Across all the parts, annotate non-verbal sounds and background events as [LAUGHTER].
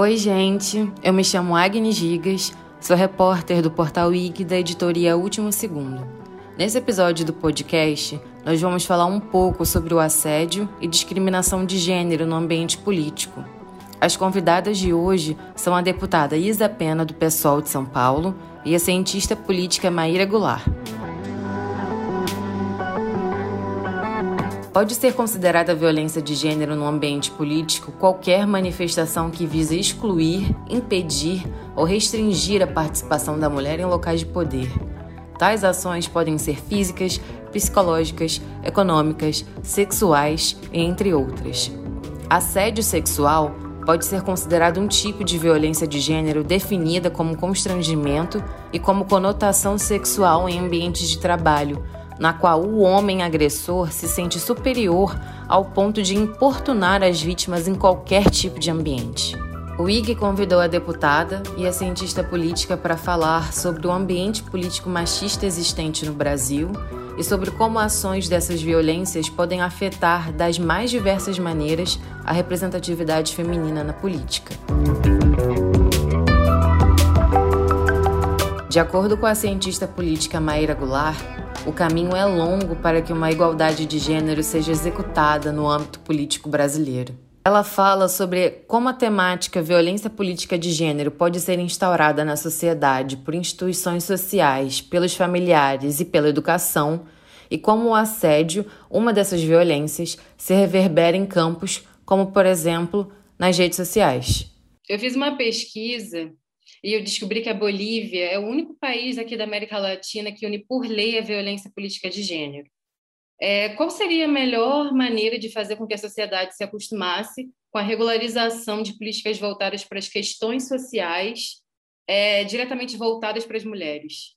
Oi, gente. Eu me chamo Agnes Gigas, sou repórter do portal IG da editoria Último Segundo. Nesse episódio do podcast, nós vamos falar um pouco sobre o assédio e discriminação de gênero no ambiente político. As convidadas de hoje são a deputada Isa Pena, do PSOL de São Paulo, e a cientista política Maíra Goulart. Pode ser considerada violência de gênero no ambiente político qualquer manifestação que visa excluir, impedir ou restringir a participação da mulher em locais de poder. Tais ações podem ser físicas, psicológicas, econômicas, sexuais, entre outras. Assédio sexual pode ser considerado um tipo de violência de gênero definida como constrangimento e como conotação sexual em ambientes de trabalho na qual o homem agressor se sente superior ao ponto de importunar as vítimas em qualquer tipo de ambiente. O IG convidou a deputada e a cientista política para falar sobre o ambiente político machista existente no Brasil e sobre como ações dessas violências podem afetar das mais diversas maneiras a representatividade feminina na política. De acordo com a cientista política Maíra Goulart, o caminho é longo para que uma igualdade de gênero seja executada no âmbito político brasileiro. Ela fala sobre como a temática violência política de gênero pode ser instaurada na sociedade por instituições sociais, pelos familiares e pela educação, e como o assédio, uma dessas violências, se reverbera em campos como, por exemplo, nas redes sociais. Eu fiz uma pesquisa e eu descobri que a Bolívia é o único país aqui da América Latina que une por lei a violência política de gênero. É, qual seria a melhor maneira de fazer com que a sociedade se acostumasse com a regularização de políticas voltadas para as questões sociais, é, diretamente voltadas para as mulheres?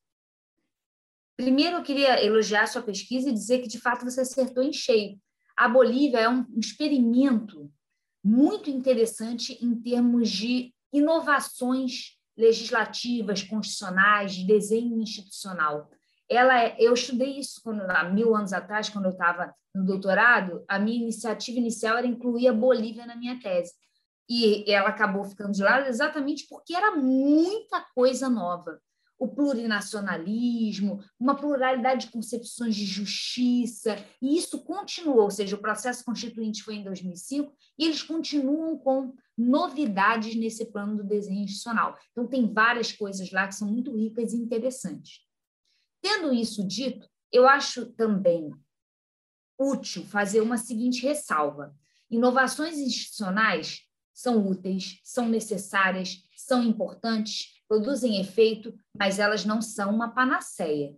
Primeiro, eu queria elogiar sua pesquisa e dizer que, de fato, você acertou em cheio. A Bolívia é um experimento muito interessante em termos de inovações legislativas, constitucionais, de desenho institucional. Ela, é, eu estudei isso quando, há mil anos atrás, quando eu estava no doutorado. A minha iniciativa inicial era incluir a Bolívia na minha tese. E ela acabou ficando de lado exatamente porque era muita coisa nova o plurinacionalismo, uma pluralidade de concepções de justiça, e isso continuou, ou seja, o processo constituinte foi em 2005, e eles continuam com novidades nesse plano do desenho institucional. Então, tem várias coisas lá que são muito ricas e interessantes. Tendo isso dito, eu acho também útil fazer uma seguinte ressalva: inovações institucionais são úteis, são necessárias, são importantes, produzem efeito, mas elas não são uma panaceia.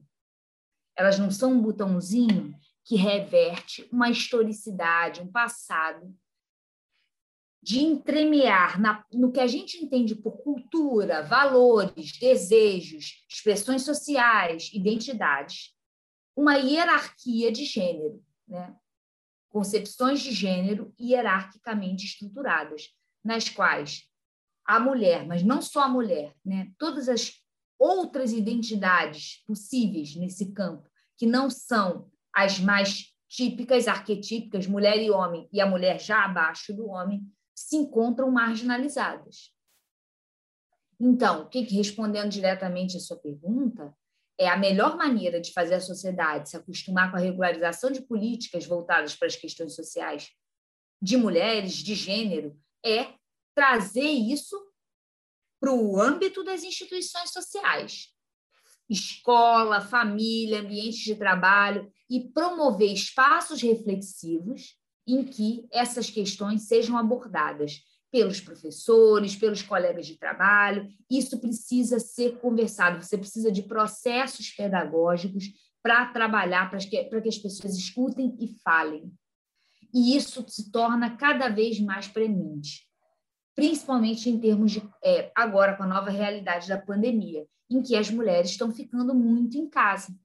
Elas não são um botãozinho que reverte uma historicidade, um passado, de entremear na, no que a gente entende por cultura, valores, desejos, expressões sociais, identidades, uma hierarquia de gênero, né? concepções de gênero hierarquicamente estruturadas, nas quais a mulher, mas não só a mulher, né? todas as outras identidades possíveis nesse campo, que não são as mais típicas, arquetípicas, mulher e homem, e a mulher já abaixo do homem, se encontram marginalizadas. Então, o que, respondendo diretamente a sua pergunta, é a melhor maneira de fazer a sociedade se acostumar com a regularização de políticas voltadas para as questões sociais de mulheres, de gênero, é trazer isso para o âmbito das instituições sociais. Escola, família, ambientes de trabalho e promover espaços reflexivos em que essas questões sejam abordadas pelos professores, pelos colegas de trabalho. Isso precisa ser conversado, você precisa de processos pedagógicos para trabalhar, para que, que as pessoas escutem e falem. E isso se torna cada vez mais premente principalmente em termos de é, agora com a nova realidade da pandemia, em que as mulheres estão ficando muito em casa.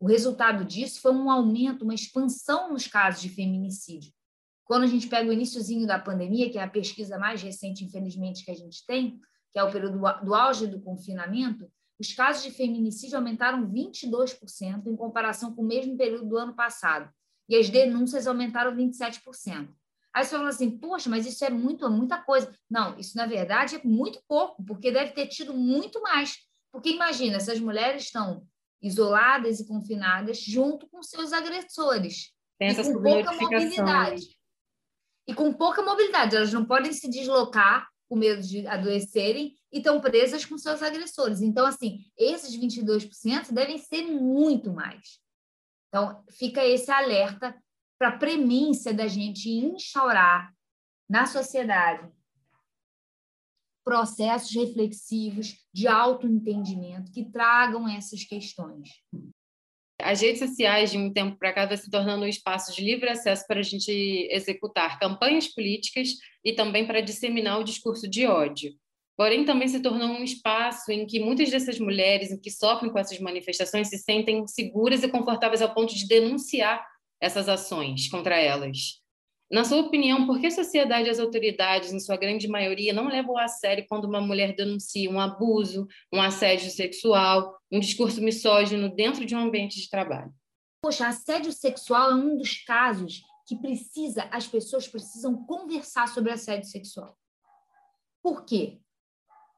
O resultado disso foi um aumento, uma expansão nos casos de feminicídio. Quando a gente pega o iníciozinho da pandemia, que é a pesquisa mais recente, infelizmente, que a gente tem, que é o período do auge do confinamento, os casos de feminicídio aumentaram 22% em comparação com o mesmo período do ano passado, e as denúncias aumentaram 27%. Aí você fala assim, poxa, mas isso é muito, é muita coisa. Não, isso na verdade é muito pouco, porque deve ter tido muito mais. Porque imagina, essas mulheres estão isoladas e confinadas junto com seus agressores. Tem e com pouca mobilidade. E com pouca mobilidade, elas não podem se deslocar com medo de adoecerem e estão presas com seus agressores. Então, assim, esses 22% devem ser muito mais. Então, fica esse alerta para a premência da gente instaurar na sociedade processos reflexivos de autoentendimento que tragam essas questões. As redes sociais, de um tempo para cá, vão se tornando um espaço de livre acesso para a gente executar campanhas políticas e também para disseminar o discurso de ódio. Porém, também se tornou um espaço em que muitas dessas mulheres que sofrem com essas manifestações se sentem seguras e confortáveis ao ponto de denunciar essas ações contra elas. Na sua opinião, por que a sociedade e as autoridades, em sua grande maioria, não levam a sério quando uma mulher denuncia um abuso, um assédio sexual, um discurso misógino dentro de um ambiente de trabalho? Poxa, assédio sexual é um dos casos que precisa, as pessoas precisam conversar sobre assédio sexual. Por quê?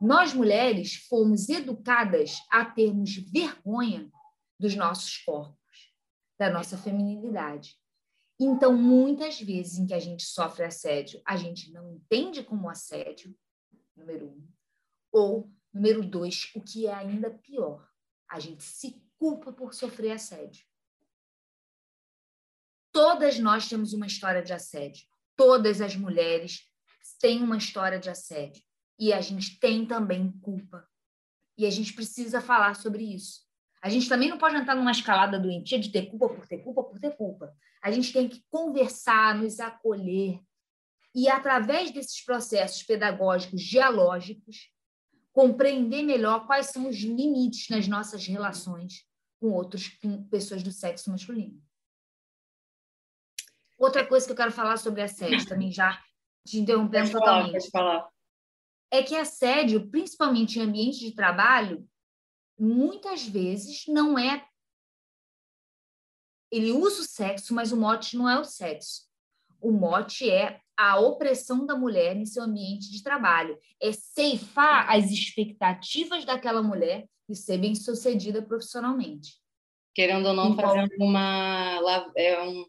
Nós mulheres fomos educadas a termos vergonha dos nossos corpos, da nossa feminilidade. Então, muitas vezes em que a gente sofre assédio, a gente não entende como assédio, número um. Ou, número dois, o que é ainda pior, a gente se culpa por sofrer assédio. Todas nós temos uma história de assédio. Todas as mulheres têm uma história de assédio. E a gente tem também culpa. E a gente precisa falar sobre isso. A gente também não pode entrar numa escalada doentia de ter culpa por ter culpa por ter culpa. A gente tem que conversar, nos acolher e, através desses processos pedagógicos dialógicos, compreender melhor quais são os limites nas nossas relações com outros, com pessoas do sexo masculino. Outra coisa que eu quero falar sobre assédio, também já te interrompendo totalmente. Falar, falar. É que assédio, principalmente em ambiente de trabalho, muitas vezes não é. Ele usa o sexo, mas o mote não é o sexo. O mote é a opressão da mulher em seu ambiente de trabalho. É ceifar as expectativas daquela mulher e ser bem sucedida profissionalmente. Querendo ou não, então, fazer uma, é um,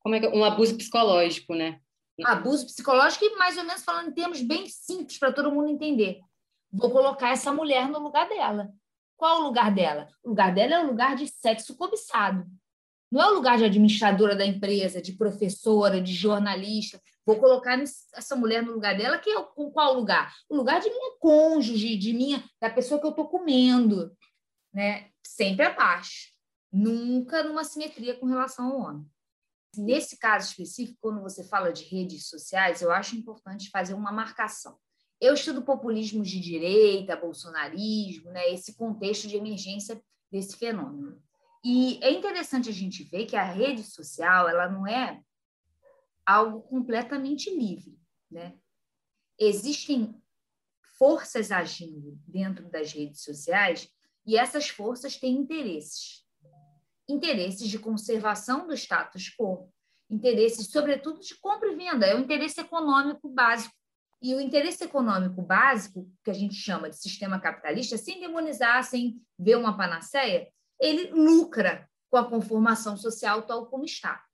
como é que, um abuso psicológico, né? Abuso psicológico e mais ou menos falando em termos bem simples para todo mundo entender. Vou colocar essa mulher no lugar dela. Qual o lugar dela? O lugar dela é o lugar de sexo cobiçado. Não é o lugar de administradora da empresa, de professora, de jornalista. Vou colocar essa mulher no lugar dela, que é com qual lugar? O lugar de minha cônjuge, de minha, da pessoa que eu estou comendo, né? Sempre abaixo. Nunca numa simetria com relação ao homem. Nesse caso específico, quando você fala de redes sociais, eu acho importante fazer uma marcação. Eu estudo populismo de direita, bolsonarismo, né, esse contexto de emergência desse fenômeno. E é interessante a gente ver que a rede social ela não é algo completamente livre, né? Existem forças agindo dentro das redes sociais e essas forças têm interesses. Interesses de conservação do status quo, interesses, sobretudo, de compra e venda, é o interesse econômico básico e o interesse econômico básico, que a gente chama de sistema capitalista, sem demonizar, sem ver uma panaceia, ele lucra com a conformação social tal como está.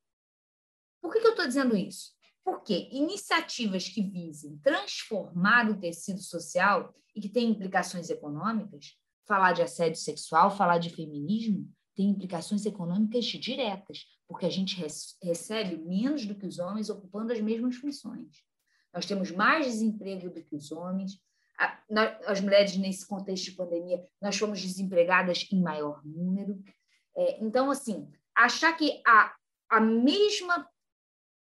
Por que, que eu estou dizendo isso? Porque iniciativas que visem transformar o tecido social e que têm implicações econômicas, falar de assédio sexual, falar de feminismo, tem implicações econômicas diretas, porque a gente recebe menos do que os homens ocupando as mesmas funções. Nós temos mais desemprego do que os homens. As mulheres, nesse contexto de pandemia, nós fomos desempregadas em maior número. É, então, assim, achar que há a mesma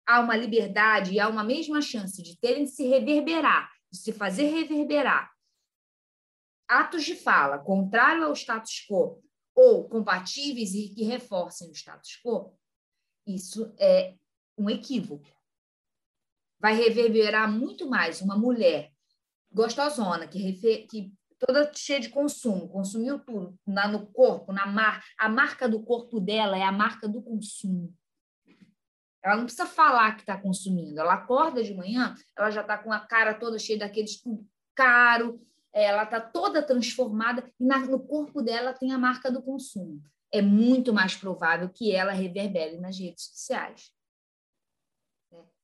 há uma liberdade e há uma mesma chance de terem de se reverberar, de se fazer reverberar atos de fala contrário ao status quo ou compatíveis e que reforcem o status quo, isso é um equívoco vai reverberar muito mais uma mulher gostosona, que, refer, que toda cheia de consumo, consumiu tudo na, no corpo, na mar, a marca do corpo dela é a marca do consumo. Ela não precisa falar que está consumindo. Ela acorda de manhã, ela já está com a cara toda cheia daqueles caro, ela está toda transformada e na, no corpo dela tem a marca do consumo. É muito mais provável que ela reverbere nas redes sociais.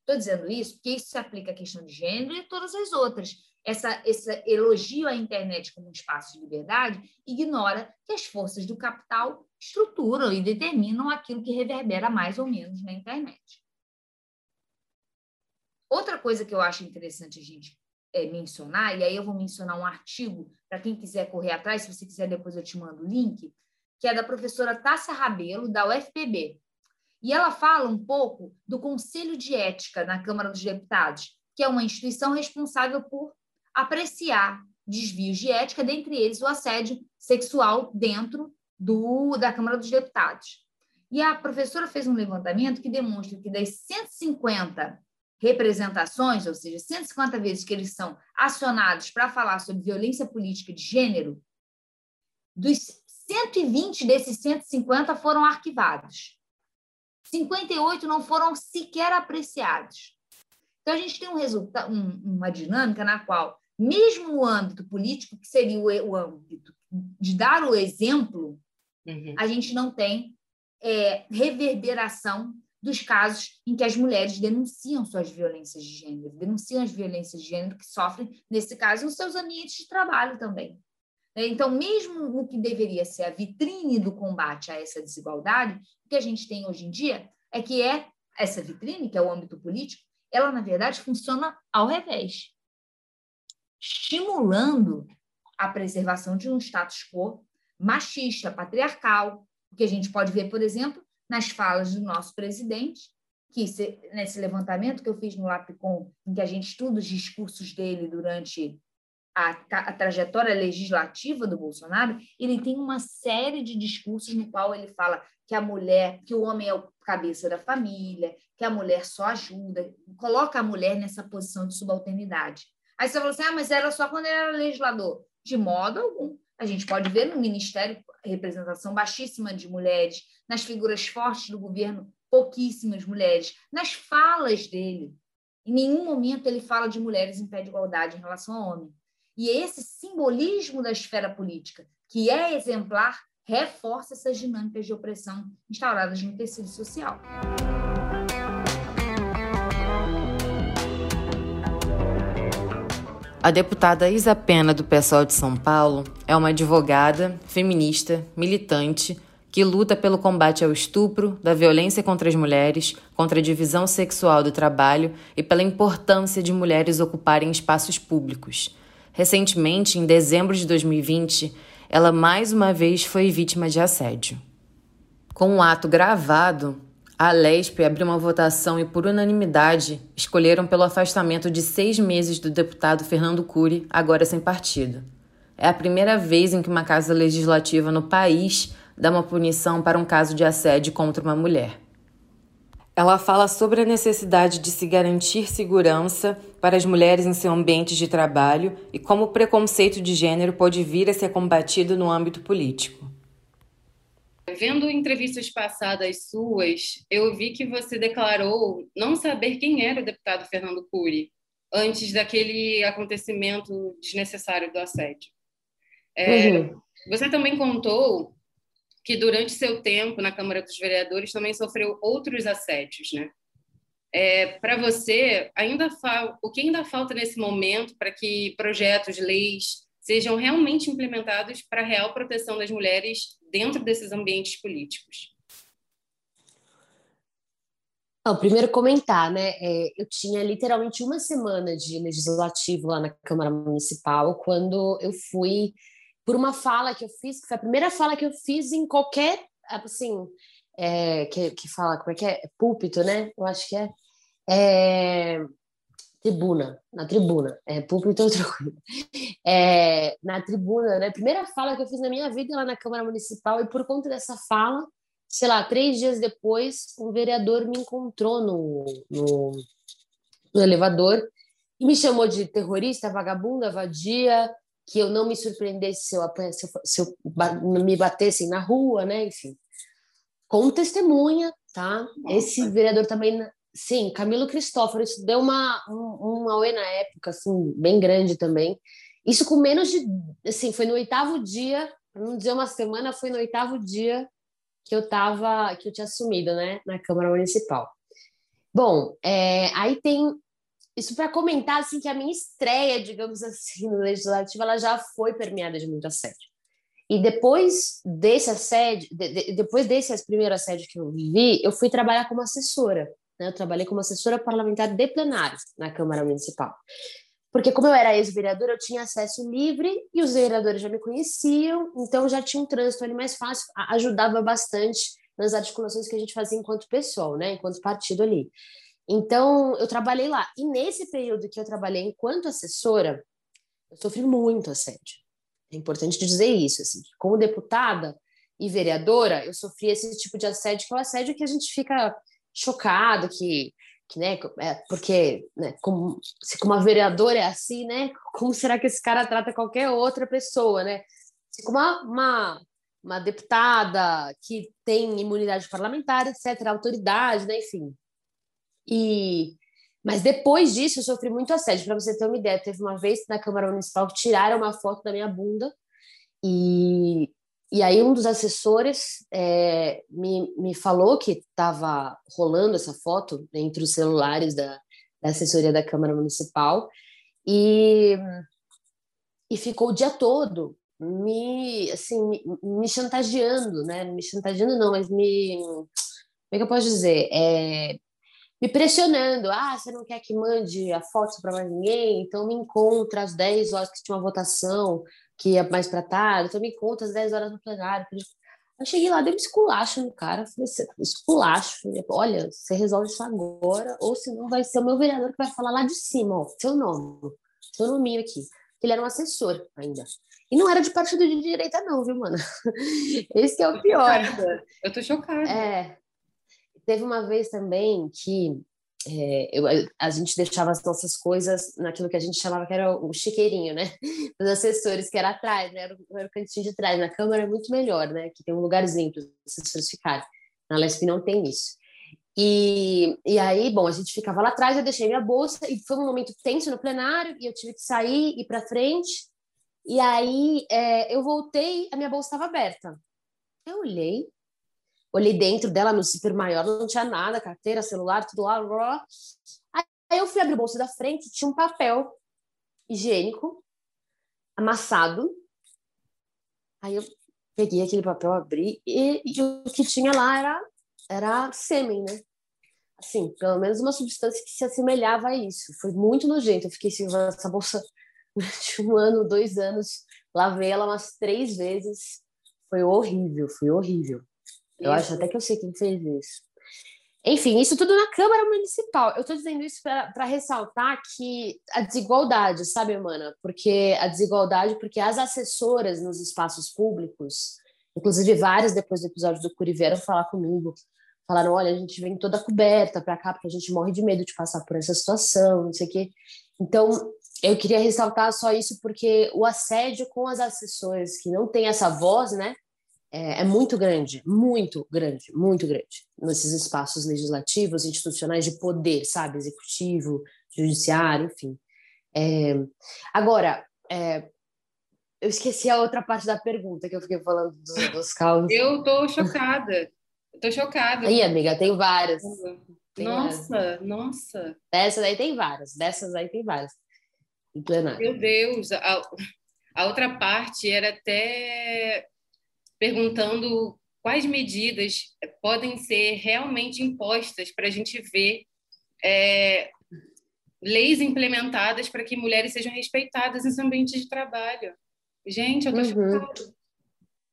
Estou dizendo isso porque isso se aplica à questão de gênero e todas as outras. Essa, esse elogio à internet como um espaço de liberdade ignora que as forças do capital estruturam e determinam aquilo que reverbera mais ou menos na internet. Outra coisa que eu acho interessante a gente é, mencionar, e aí eu vou mencionar um artigo para quem quiser correr atrás, se você quiser depois eu te mando o link, que é da professora Tássia Rabelo, da UFPB. E ela fala um pouco do Conselho de Ética na Câmara dos Deputados, que é uma instituição responsável por apreciar desvios de ética, dentre eles o assédio sexual dentro do, da Câmara dos Deputados. E a professora fez um levantamento que demonstra que das 150 representações, ou seja, 150 vezes que eles são acionados para falar sobre violência política de gênero, dos 120 desses 150 foram arquivados. 58 não foram sequer apreciados. Então, a gente tem um resultado, um, uma dinâmica na qual, mesmo o âmbito político, que seria o, o âmbito de dar o exemplo, uhum. a gente não tem é, reverberação dos casos em que as mulheres denunciam suas violências de gênero, denunciam as violências de gênero que sofrem, nesse caso, nos seus ambientes de trabalho também. Então, mesmo no que deveria ser a vitrine do combate a essa desigualdade, o que a gente tem hoje em dia é que é essa vitrine, que é o âmbito político, ela, na verdade, funciona ao revés, estimulando a preservação de um status quo machista, patriarcal, o que a gente pode ver, por exemplo, nas falas do nosso presidente, que nesse levantamento que eu fiz no LAPCOM, em que a gente estuda os discursos dele durante a, a, trajetória legislativa do Bolsonaro, ele tem uma série de discursos no qual ele fala que a mulher, que o homem é o cabeça da família, que a mulher só ajuda, coloca a mulher nessa posição de subalternidade. Aí você fala assim, ah, mas era só quando ele era legislador. De modo algum. A gente pode ver no Ministério representação baixíssima de mulheres, nas figuras fortes do governo, pouquíssimas mulheres, nas falas dele. Em nenhum momento ele fala de mulheres em pé de igualdade em relação ao homem. E esse simbolismo da esfera política, que é exemplar, reforça essas dinâmicas de opressão instauradas no tecido social. A deputada Isa Pena, do PSOL de São Paulo, é uma advogada, feminista, militante, que luta pelo combate ao estupro, da violência contra as mulheres, contra a divisão sexual do trabalho e pela importância de mulheres ocuparem espaços públicos. Recentemente, em dezembro de 2020, ela mais uma vez foi vítima de assédio. Com um ato gravado, a Lesp abriu uma votação e, por unanimidade, escolheram pelo afastamento de seis meses do deputado Fernando Cury, agora sem partido. É a primeira vez em que uma casa legislativa no país dá uma punição para um caso de assédio contra uma mulher. Ela fala sobre a necessidade de se garantir segurança para as mulheres em seu ambiente de trabalho e como o preconceito de gênero pode vir a ser combatido no âmbito político. Vendo entrevistas passadas suas, eu vi que você declarou não saber quem era o deputado Fernando Cury antes daquele acontecimento desnecessário do assédio. É, uhum. Você também contou que durante seu tempo na Câmara dos Vereadores também sofreu outros assédios, né? É, para você, ainda o que ainda falta nesse momento para que projetos, leis sejam realmente implementados para a real proteção das mulheres dentro desses ambientes políticos? Não, primeiro comentar, né? É, eu tinha literalmente uma semana de legislativo lá na Câmara Municipal quando eu fui por uma fala que eu fiz, que foi a primeira fala que eu fiz em qualquer, assim, é, que, que fala, como é que é? Púlpito, né? Eu acho que é. é tribuna, na tribuna, é púlpito é outra coisa. É, na tribuna, né? Primeira fala que eu fiz na minha vida lá na Câmara Municipal, e por conta dessa fala, sei lá, três dias depois, um vereador me encontrou no, no, no elevador e me chamou de terrorista, vagabunda, vadia, que eu não me surpreendesse se eu, se eu, se eu me batessem na rua, né? Enfim. com testemunha, tá? Nossa. Esse vereador também, sim, Camilo Cristóforo, isso deu uma, um, uma oi na época, assim, bem grande também. Isso com menos de, assim, foi no oitavo dia, não dizer uma semana, foi no oitavo dia que eu tava, que eu tinha assumido, né, na Câmara Municipal. Bom, é, aí tem isso para comentar assim que a minha estreia, digamos assim, [LAUGHS] no legislativo, ela já foi permeada de muito assédio. E depois desse assédio, de, de, depois desse primeiro assédio que eu vivi, eu fui trabalhar como assessora. Né? Eu trabalhei como assessora parlamentar de plenário na Câmara Municipal. Porque como eu era ex-vereadora, eu tinha acesso livre e os vereadores já me conheciam, então já tinha um trânsito ali mais fácil, ajudava bastante nas articulações que a gente fazia enquanto pessoal, né, enquanto partido ali. Então, eu trabalhei lá. E nesse período que eu trabalhei enquanto assessora, eu sofri muito assédio. É importante dizer isso, assim, como deputada e vereadora, eu sofri esse tipo de assédio, que é o assédio que a gente fica chocado, que, que né, é, porque né, como, se como uma vereadora é assim, né, como será que esse cara trata qualquer outra pessoa, né? Se como uma, uma, uma deputada que tem imunidade parlamentar, etc., autoridade, né, enfim. E mas depois disso, eu sofri muito assédio. Para você ter uma ideia, teve uma vez na Câmara Municipal que tiraram uma foto da minha bunda e, e aí um dos assessores é, me, me falou que estava rolando essa foto entre os celulares da, da assessoria da Câmara Municipal e, e ficou o dia todo me assim me, me chantageando, né? Me chantageando não, mas me como é que eu posso dizer? É, me pressionando. Ah, você não quer que mande a foto para mais ninguém? Então me encontra às 10 horas que tinha uma votação, que ia mais para tarde. Então me encontra às 10 horas no plenário. Eu cheguei lá, dei um esculacho no cara. Falei, esculacho. Olha, você resolve isso agora, ou senão vai ser o meu vereador que vai falar lá de cima, ó, seu nome, seu nominho aqui. Ele era um assessor ainda. E não era de partido de direita, não, viu, mano? [LAUGHS] Esse é o pior. Eu tô chocada. É, Teve uma vez também que é, eu, a gente deixava as nossas coisas naquilo que a gente chamava que era o chiqueirinho, né? [LAUGHS] Dos assessores, que era atrás, né? Era, era o cantinho de trás. Na Câmara é muito melhor, né? Que tem um lugarzinho para os assessores ficarem. Na Lesp não tem isso. E, e aí, bom, a gente ficava lá atrás, eu deixei minha bolsa, e foi um momento tenso no plenário, e eu tive que sair, ir para frente. E aí, é, eu voltei, a minha bolsa estava aberta. Eu olhei, Olhei dentro dela no super maior, não tinha nada, carteira, celular, tudo lá. Blá. Aí eu fui abrir o bolso da frente, tinha um papel higiênico amassado. Aí eu peguei aquele papel, abri e, e o que tinha lá era era sêmen, né? Assim, pelo menos uma substância que se assemelhava a isso. Foi muito nojento. Eu fiquei sem essa bolsa [LAUGHS] de um ano, dois anos. Lavei ela umas três vezes. Foi horrível, foi horrível. Eu acho até que eu sei quem fez isso. Enfim, isso tudo na Câmara Municipal. Eu estou dizendo isso para ressaltar que a desigualdade, sabe, Mana? Porque a desigualdade, porque as assessoras nos espaços públicos, inclusive várias depois do episódio do Curi vieram falar comigo, falaram: olha, a gente vem toda coberta para cá porque a gente morre de medo de passar por essa situação, não sei o quê. Então, eu queria ressaltar só isso porque o assédio com as assessoras que não têm essa voz, né? É, é muito grande, muito grande, muito grande, nesses espaços legislativos, institucionais de poder, sabe? Executivo, judiciário, enfim. É, agora, é, eu esqueci a outra parte da pergunta que eu fiquei falando dos, dos causos. Eu tô chocada. Eu tô chocada. Aí, amiga, tem várias. Tem nossa, várias. nossa. Dessas aí tem várias. Dessas aí tem várias. Meu Deus, a, a outra parte era até perguntando quais medidas podem ser realmente impostas para a gente ver é, leis implementadas para que mulheres sejam respeitadas nos ambientes de trabalho. Gente, eu tô uhum. chocada.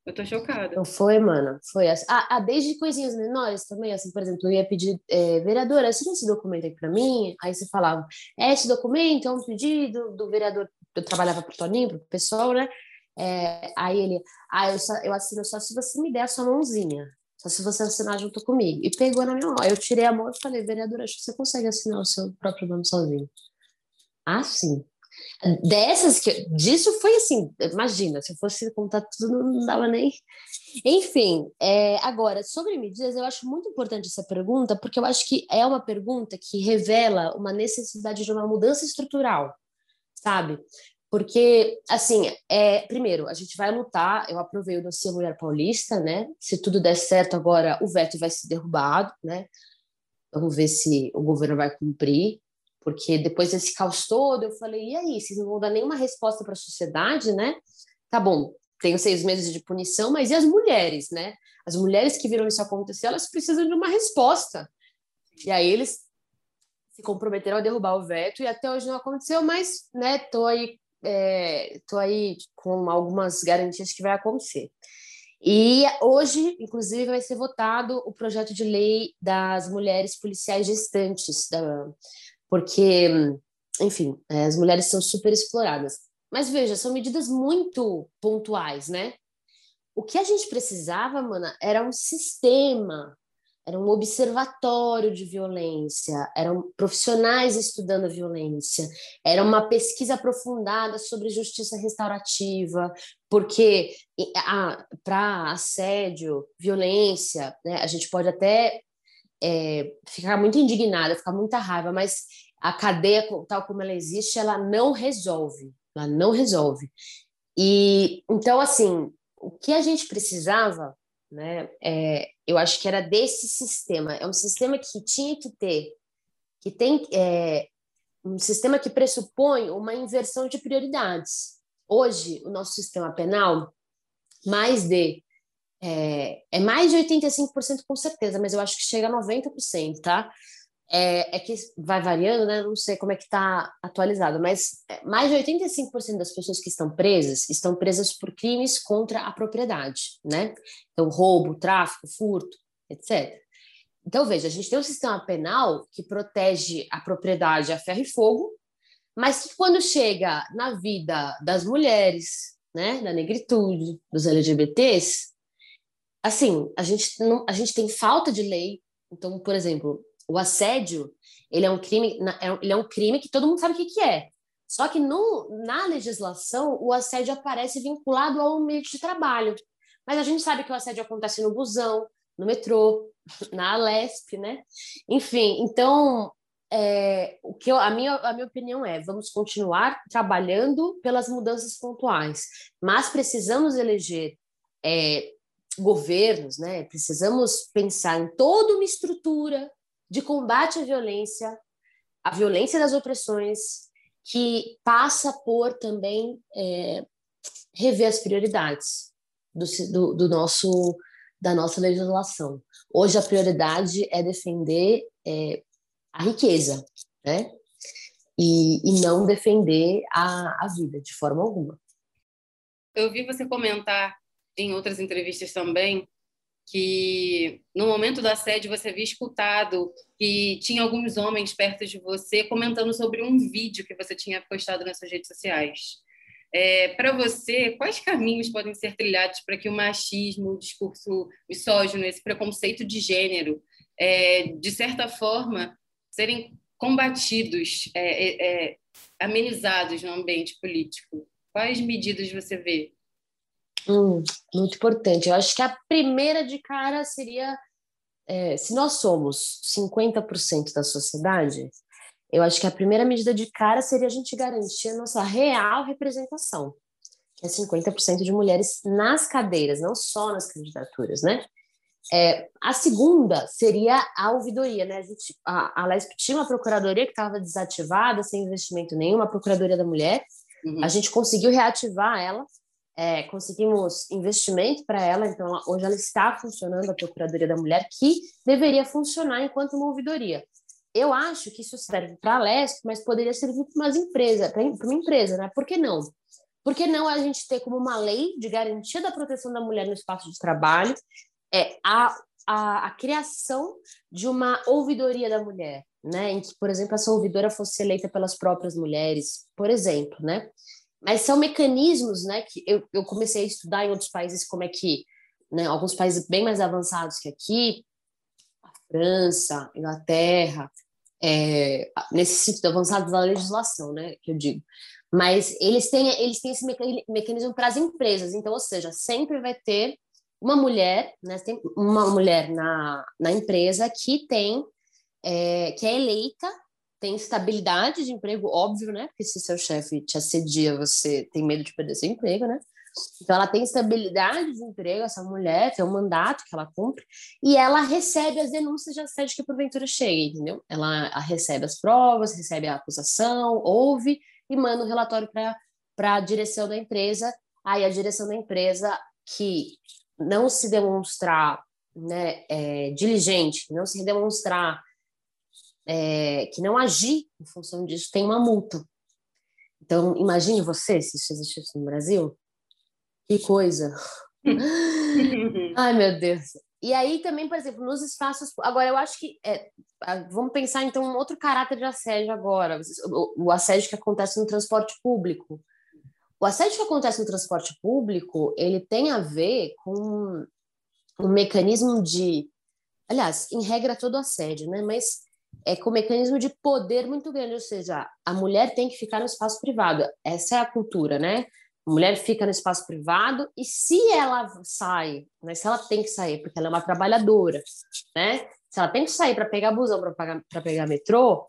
Eu tô chocada. Não foi, mano. Foi assim. Ah, ah, desde coisinhas menores também, assim, por exemplo, eu ia pedir, é, vereadora, assina esse documento aqui para mim. Aí você falava, é, esse documento é um pedido do vereador. Eu trabalhava pro Toninho, pro pessoal, né? É, aí ele, ah, eu, só, eu assino só se você me der a sua mãozinha, só se você assinar junto comigo. E pegou na minha mão. Eu tirei a mão e falei, vereadora, acho que você consegue assinar o seu próprio nome sozinho. Ah, sim. Dessas que. Disso foi assim, imagina, se eu fosse contar tudo, não dava nem. Enfim, é, agora, sobre medidas, eu acho muito importante essa pergunta, porque eu acho que é uma pergunta que revela uma necessidade de uma mudança estrutural, sabe? Porque, assim, é, primeiro, a gente vai lutar. Eu aprovei o dossiê Mulher Paulista, né? Se tudo der certo agora, o veto vai ser derrubado, né? Vamos ver se o governo vai cumprir. Porque depois desse caos todo, eu falei: e aí, vocês não vão dar nenhuma resposta para a sociedade, né? Tá bom, tenho seis meses de punição, mas e as mulheres, né? As mulheres que viram isso acontecer, elas precisam de uma resposta. E aí eles se comprometeram a derrubar o veto e até hoje não aconteceu, mas, né, tô aí estou é, aí com algumas garantias que vai acontecer. E hoje, inclusive, vai ser votado o projeto de lei das mulheres policiais gestantes, da, porque, enfim, é, as mulheres são super exploradas. Mas veja, são medidas muito pontuais, né? O que a gente precisava, mana, era um sistema era um observatório de violência, eram profissionais estudando a violência, era uma pesquisa aprofundada sobre justiça restaurativa, porque para assédio, violência, né, a gente pode até é, ficar muito indignada, ficar muita raiva, mas a cadeia tal como ela existe, ela não resolve, ela não resolve. E então assim, o que a gente precisava né? É, eu acho que era desse sistema. É um sistema que tinha que ter, que tem é, um sistema que pressupõe uma inversão de prioridades. Hoje, o nosso sistema penal, mais de é, é mais de 85% com certeza, mas eu acho que chega a 90%, tá? É, é, que vai variando, né? Não sei como é que está atualizado, mas é, mais de 85% das pessoas que estão presas estão presas por crimes contra a propriedade, né? Então, roubo, tráfico, furto, etc. Então, veja, a gente tem um sistema penal que protege a propriedade a ferro e fogo, mas que quando chega na vida das mulheres, né, da negritude, dos LGBTs, assim, a gente, não, a gente tem falta de lei. Então, por exemplo, o assédio, ele é um crime, é ele é um crime que todo mundo sabe o que, que é. Só que no, na legislação, o assédio aparece vinculado ao ambiente de trabalho. Mas a gente sabe que o assédio acontece no busão, no metrô, [LAUGHS] na Alesp, né? Enfim, então, é, o que eu, a, minha, a minha opinião é: vamos continuar trabalhando pelas mudanças pontuais, mas precisamos eleger é, governos, né? Precisamos pensar em toda uma estrutura de combate à violência, a violência das opressões, que passa por também é, rever as prioridades do, do, do, nosso da nossa legislação. Hoje a prioridade é defender é, a riqueza, né? E, e não defender a, a vida de forma alguma. Eu vi você comentar em outras entrevistas também que no momento do assédio você havia escutado que tinha alguns homens perto de você comentando sobre um vídeo que você tinha postado nas suas redes sociais. É, para você, quais caminhos podem ser trilhados para que o machismo, o discurso misógino, esse preconceito de gênero, é, de certa forma, serem combatidos, é, é, é amenizados no ambiente político? Quais medidas você vê? Hum, muito importante. Eu acho que a primeira de cara seria: é, se nós somos 50% da sociedade, eu acho que a primeira medida de cara seria a gente garantir a nossa real representação, que é 50% de mulheres nas cadeiras, não só nas candidaturas, né? É, a segunda seria a ouvidoria, né? A, gente, a, a LESP tinha uma procuradoria que estava desativada, sem investimento nenhum, a Procuradoria da Mulher. Uhum. A gente conseguiu reativar ela é, conseguimos investimento para ela, então hoje ela está funcionando, a Procuradoria da Mulher, que deveria funcionar enquanto uma ouvidoria. Eu acho que isso serve para a Leste, mas poderia servir para uma empresa, para uma empresa, né? Por que não? Por que não a gente ter como uma lei de garantia da proteção da mulher no espaço de trabalho é, a, a, a criação de uma ouvidoria da mulher, né? Em que, por exemplo, essa ouvidora fosse eleita pelas próprias mulheres, por exemplo, né? Mas são mecanismos, né, que eu, eu comecei a estudar em outros países como é que, né, alguns países bem mais avançados que aqui, a França, Inglaterra, é, nesse sentido avançado da legislação, né, que eu digo. Mas eles têm, eles têm esse mecanismo para as empresas, então, ou seja, sempre vai ter uma mulher, né, tem uma mulher na, na empresa que tem, é, que é eleita, tem estabilidade de emprego, óbvio, né? Porque se seu chefe te assedia, você tem medo de perder seu emprego, né? Então, ela tem estabilidade de emprego, essa mulher, tem um mandato que ela cumpre, e ela recebe as denúncias de assédio que porventura chegue, entendeu? Ela recebe as provas, recebe a acusação, ouve e manda o um relatório para a direção da empresa. Aí a direção da empresa, que não se demonstrar né, é, diligente, não se demonstrar é, que não agir em função disso, tem uma multa. Então, imagine você, se isso existisse no Brasil, que coisa. [LAUGHS] Ai, meu Deus. E aí também, por exemplo, nos espaços. Agora, eu acho que. É, vamos pensar, então, um outro caráter de assédio agora. O, o assédio que acontece no transporte público. O assédio que acontece no transporte público, ele tem a ver com um mecanismo de, aliás, em regra todo assédio, né? Mas é com um mecanismo de poder muito grande, ou seja, a mulher tem que ficar no espaço privado. Essa é a cultura, né? A mulher fica no espaço privado e se ela sai, né? Se ela tem que sair, porque ela é uma trabalhadora, né? Se ela tem que sair para pegar busão, para pegar metrô,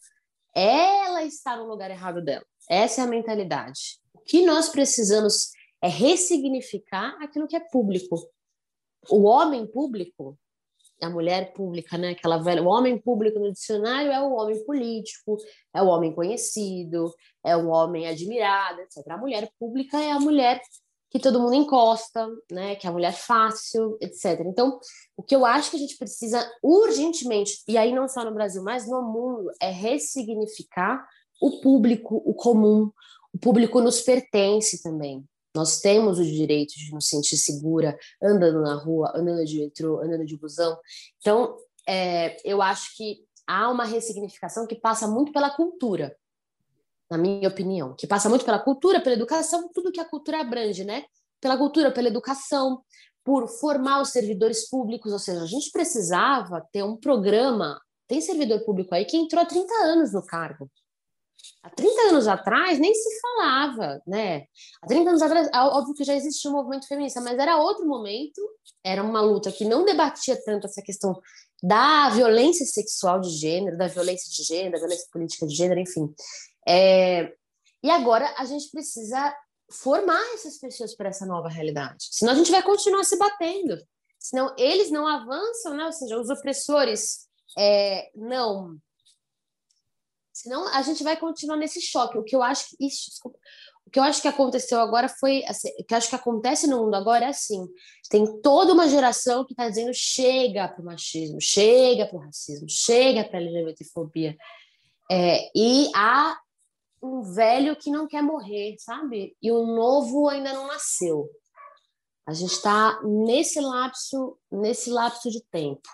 ela está no lugar errado dela. Essa é a mentalidade que nós precisamos é ressignificar aquilo que é público. O homem público, a mulher pública, né? Aquela velha, o homem público no dicionário é o homem político, é o homem conhecido, é o homem admirado, etc. A mulher pública é a mulher que todo mundo encosta, né? Que é a mulher fácil, etc. Então, o que eu acho que a gente precisa urgentemente, e aí não só no Brasil, mas no mundo, é ressignificar o público, o comum, o público nos pertence também. Nós temos o direito de nos sentir segura andando na rua, andando de metrô, andando de busão. Então, é, eu acho que há uma ressignificação que passa muito pela cultura, na minha opinião, que passa muito pela cultura, pela educação, tudo que a cultura abrange, né? Pela cultura, pela educação, por formar os servidores públicos, ou seja, a gente precisava ter um programa. Tem servidor público aí que entrou há 30 anos no cargo. Há 30 anos atrás nem se falava, né? Há 30 anos atrás, óbvio que já existia um movimento feminista, mas era outro momento, era uma luta que não debatia tanto essa questão da violência sexual de gênero, da violência de gênero, da violência política de gênero, enfim. É... E agora a gente precisa formar essas pessoas para essa nova realidade. Senão a gente vai continuar se batendo. Senão eles não avançam, né? ou seja, os opressores é, não Senão a gente vai continuar nesse choque. O que eu acho que isso, o que eu acho que aconteceu agora foi assim, o que eu acho que acontece no mundo agora é assim: tem toda uma geração que está dizendo chega para o machismo, chega para o racismo, chega para a LGBTfobia. É, e há um velho que não quer morrer, sabe? E o novo ainda não nasceu. A gente está nesse lapso, nesse lapso de tempo.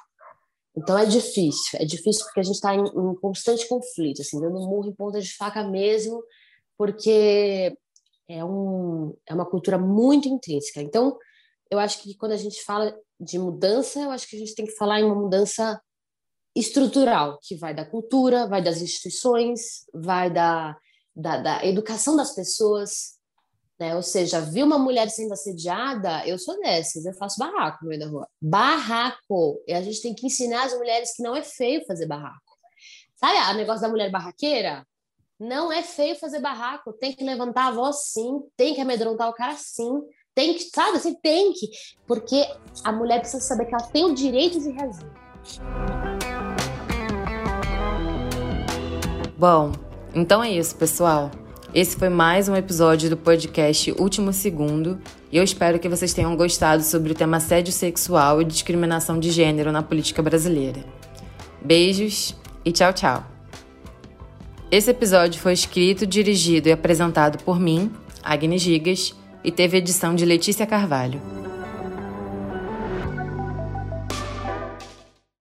Então é difícil, é difícil porque a gente está em, em, constante conflito, assim, dando murro em ponta de faca mesmo, porque é, um, é uma cultura muito intrínseca. Então, eu acho que quando a gente fala de mudança, eu acho que a gente tem que falar em uma mudança estrutural, que vai da cultura, vai das instituições, vai da, da, da educação das pessoas, né? Ou seja, vi uma mulher sendo assediada, eu sou dessas, eu faço barraco no meio da rua. Barraco! E a gente tem que ensinar as mulheres que não é feio fazer barraco. Sabe o negócio da mulher barraqueira? Não é feio fazer barraco, tem que levantar a voz sim, tem que amedrontar o cara sim, tem que, sabe, assim, tem que, porque a mulher precisa saber que ela tem o direito de reagir. Bom, então é isso, pessoal. Esse foi mais um episódio do podcast Último Segundo e eu espero que vocês tenham gostado sobre o tema assédio sexual e discriminação de gênero na política brasileira. Beijos e tchau, tchau. Esse episódio foi escrito, dirigido e apresentado por mim, Agnes Gigas, e teve edição de Letícia Carvalho.